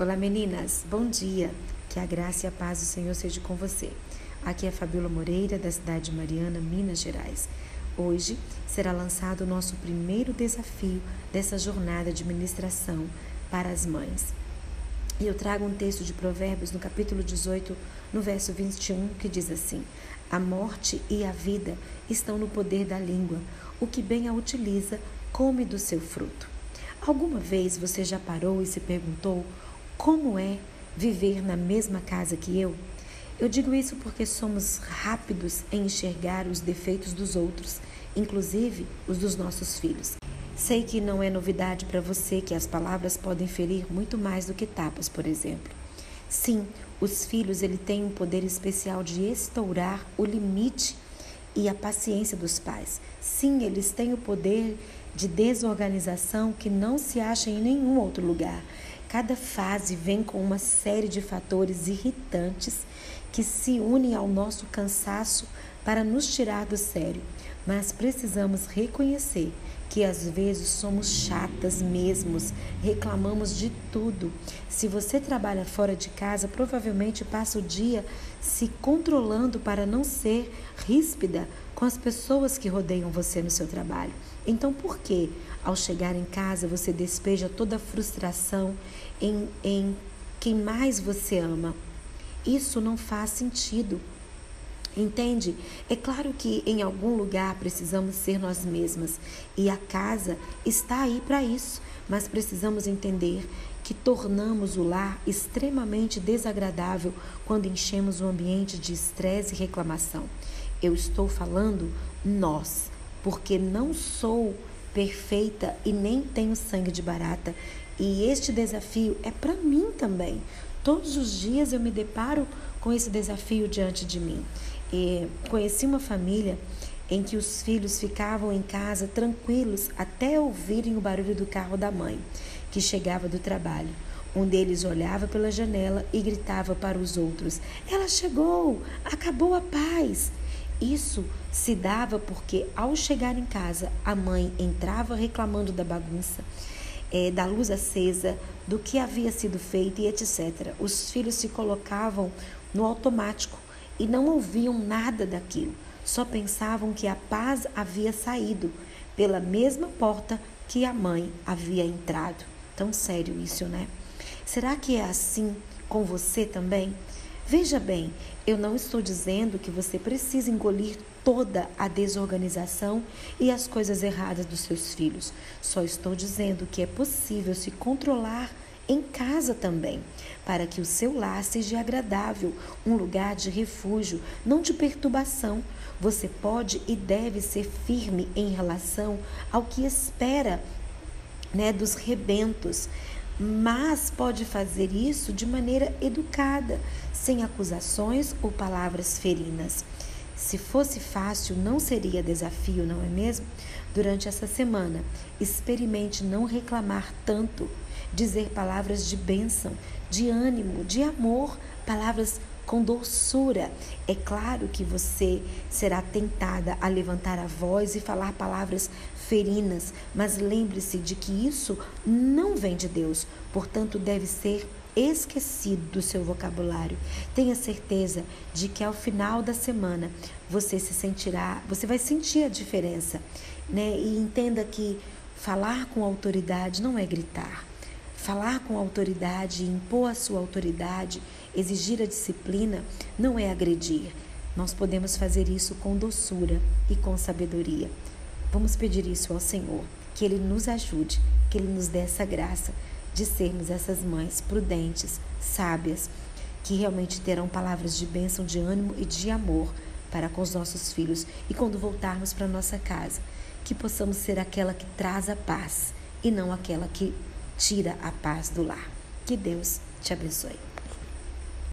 Olá meninas, bom dia. Que a graça e a paz do Senhor seja com você. Aqui é Fabíola Moreira, da cidade de Mariana, Minas Gerais. Hoje será lançado o nosso primeiro desafio dessa jornada de ministração para as mães. E eu trago um texto de Provérbios no capítulo 18, no verso 21, que diz assim: A morte e a vida estão no poder da língua. O que bem a utiliza, come do seu fruto. Alguma vez você já parou e se perguntou como é viver na mesma casa que eu? Eu digo isso porque somos rápidos em enxergar os defeitos dos outros, inclusive os dos nossos filhos. Sei que não é novidade para você que as palavras podem ferir muito mais do que tapas, por exemplo. Sim, os filhos ele têm um poder especial de estourar o limite e a paciência dos pais. Sim, eles têm o poder de desorganização que não se acha em nenhum outro lugar. Cada fase vem com uma série de fatores irritantes que se unem ao nosso cansaço para nos tirar do sério. Mas precisamos reconhecer que às vezes somos chatas mesmos, reclamamos de tudo. Se você trabalha fora de casa, provavelmente passa o dia se controlando para não ser ríspida com as pessoas que rodeiam você no seu trabalho. Então, por que ao chegar em casa você despeja toda a frustração em, em quem mais você ama? Isso não faz sentido. Entende? É claro que em algum lugar precisamos ser nós mesmas e a casa está aí para isso, mas precisamos entender que tornamos o lar extremamente desagradável quando enchemos o ambiente de estresse e reclamação. Eu estou falando nós, porque não sou perfeita e nem tenho sangue de barata. E este desafio é para mim também. Todos os dias eu me deparo com esse desafio diante de mim. E conheci uma família em que os filhos ficavam em casa tranquilos até ouvirem o barulho do carro da mãe, que chegava do trabalho. Um deles olhava pela janela e gritava para os outros: Ela chegou! Acabou a paz! Isso se dava porque, ao chegar em casa, a mãe entrava reclamando da bagunça, é, da luz acesa, do que havia sido feito e etc. Os filhos se colocavam no automático e não ouviam nada daquilo, só pensavam que a paz havia saído pela mesma porta que a mãe havia entrado. Tão sério isso, né? Será que é assim com você também? Veja bem, eu não estou dizendo que você precisa engolir toda a desorganização e as coisas erradas dos seus filhos. Só estou dizendo que é possível se controlar em casa também, para que o seu lar seja agradável, um lugar de refúgio, não de perturbação. Você pode e deve ser firme em relação ao que espera né, dos rebentos, mas pode fazer isso de maneira educada, sem acusações ou palavras ferinas. Se fosse fácil, não seria desafio, não é mesmo? Durante essa semana, experimente não reclamar tanto dizer palavras de bênção, de ânimo, de amor, palavras com doçura. É claro que você será tentada a levantar a voz e falar palavras ferinas, mas lembre-se de que isso não vem de Deus, portanto, deve ser esquecido do seu vocabulário. Tenha certeza de que ao final da semana você se sentirá, você vai sentir a diferença, né? E entenda que falar com autoridade não é gritar. Falar com autoridade, impor a sua autoridade, exigir a disciplina, não é agredir. Nós podemos fazer isso com doçura e com sabedoria. Vamos pedir isso ao Senhor, que Ele nos ajude, que Ele nos dê essa graça de sermos essas mães prudentes, sábias, que realmente terão palavras de bênção, de ânimo e de amor para com os nossos filhos e quando voltarmos para nossa casa, que possamos ser aquela que traz a paz e não aquela que tira a paz do lar. Que Deus te abençoe.